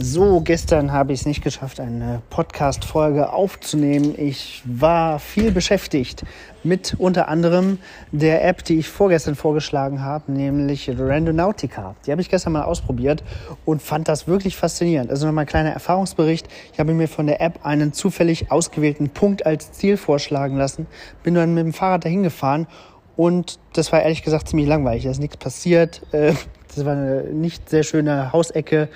So, gestern habe ich es nicht geschafft, eine Podcast-Folge aufzunehmen. Ich war viel beschäftigt mit unter anderem der App, die ich vorgestern vorgeschlagen habe, nämlich Randonautica. Die habe ich gestern mal ausprobiert und fand das wirklich faszinierend. Also nochmal ein kleiner Erfahrungsbericht. Ich habe mir von der App einen zufällig ausgewählten Punkt als Ziel vorschlagen lassen, bin dann mit dem Fahrrad dahin gefahren und das war ehrlich gesagt ziemlich langweilig. Da ist nichts passiert. Äh, das war eine nicht sehr schöne Hausecke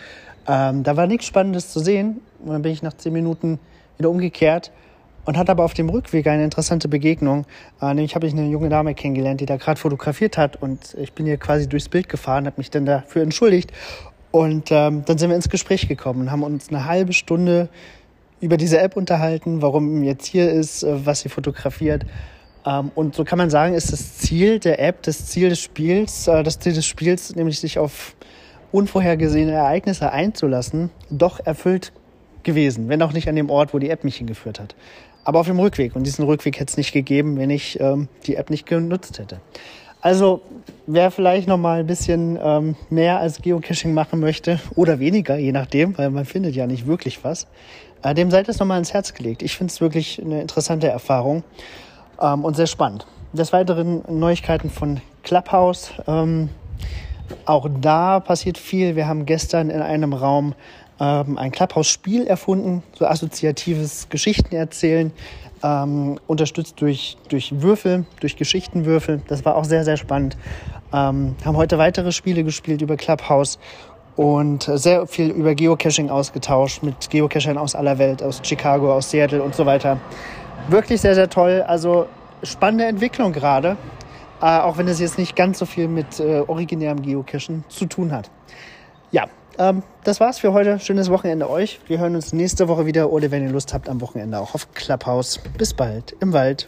ähm, da war nichts Spannendes zu sehen. Und dann bin ich nach zehn Minuten wieder umgekehrt und hatte aber auf dem Rückweg eine interessante Begegnung. Äh, nämlich habe ich eine junge Dame kennengelernt, die da gerade fotografiert hat und ich bin ihr quasi durchs Bild gefahren, habe mich dann dafür entschuldigt und ähm, dann sind wir ins Gespräch gekommen und haben uns eine halbe Stunde über diese App unterhalten, warum jetzt hier ist, äh, was sie fotografiert. Ähm, und so kann man sagen, ist das Ziel der App, das Ziel des Spiels, äh, das Ziel des Spiels, nämlich sich auf unvorhergesehene Ereignisse einzulassen, doch erfüllt gewesen, wenn auch nicht an dem Ort, wo die App mich hingeführt hat. Aber auf dem Rückweg. Und diesen Rückweg hätte es nicht gegeben, wenn ich ähm, die App nicht genutzt hätte. Also wer vielleicht noch mal ein bisschen ähm, mehr als Geocaching machen möchte oder weniger, je nachdem, weil man findet ja nicht wirklich was, äh, dem seid es noch mal ins Herz gelegt. Ich finde es wirklich eine interessante Erfahrung ähm, und sehr spannend. Des Weiteren Neuigkeiten von Clubhouse. Ähm, auch da passiert viel. Wir haben gestern in einem Raum ähm, ein Clubhouse-Spiel erfunden, so assoziatives Geschichten erzählen, ähm, unterstützt durch, durch Würfel, durch Geschichtenwürfel. Das war auch sehr, sehr spannend. Ähm, haben heute weitere Spiele gespielt über Clubhouse und sehr viel über Geocaching ausgetauscht mit Geocachern aus aller Welt, aus Chicago, aus Seattle und so weiter. Wirklich sehr, sehr toll. Also spannende Entwicklung gerade. Äh, auch wenn es jetzt nicht ganz so viel mit äh, originärem Geocachen zu tun hat. Ja, ähm, das war's für heute. Schönes Wochenende euch. Wir hören uns nächste Woche wieder oder wenn ihr Lust habt, am Wochenende auch auf Clubhouse. Bis bald im Wald.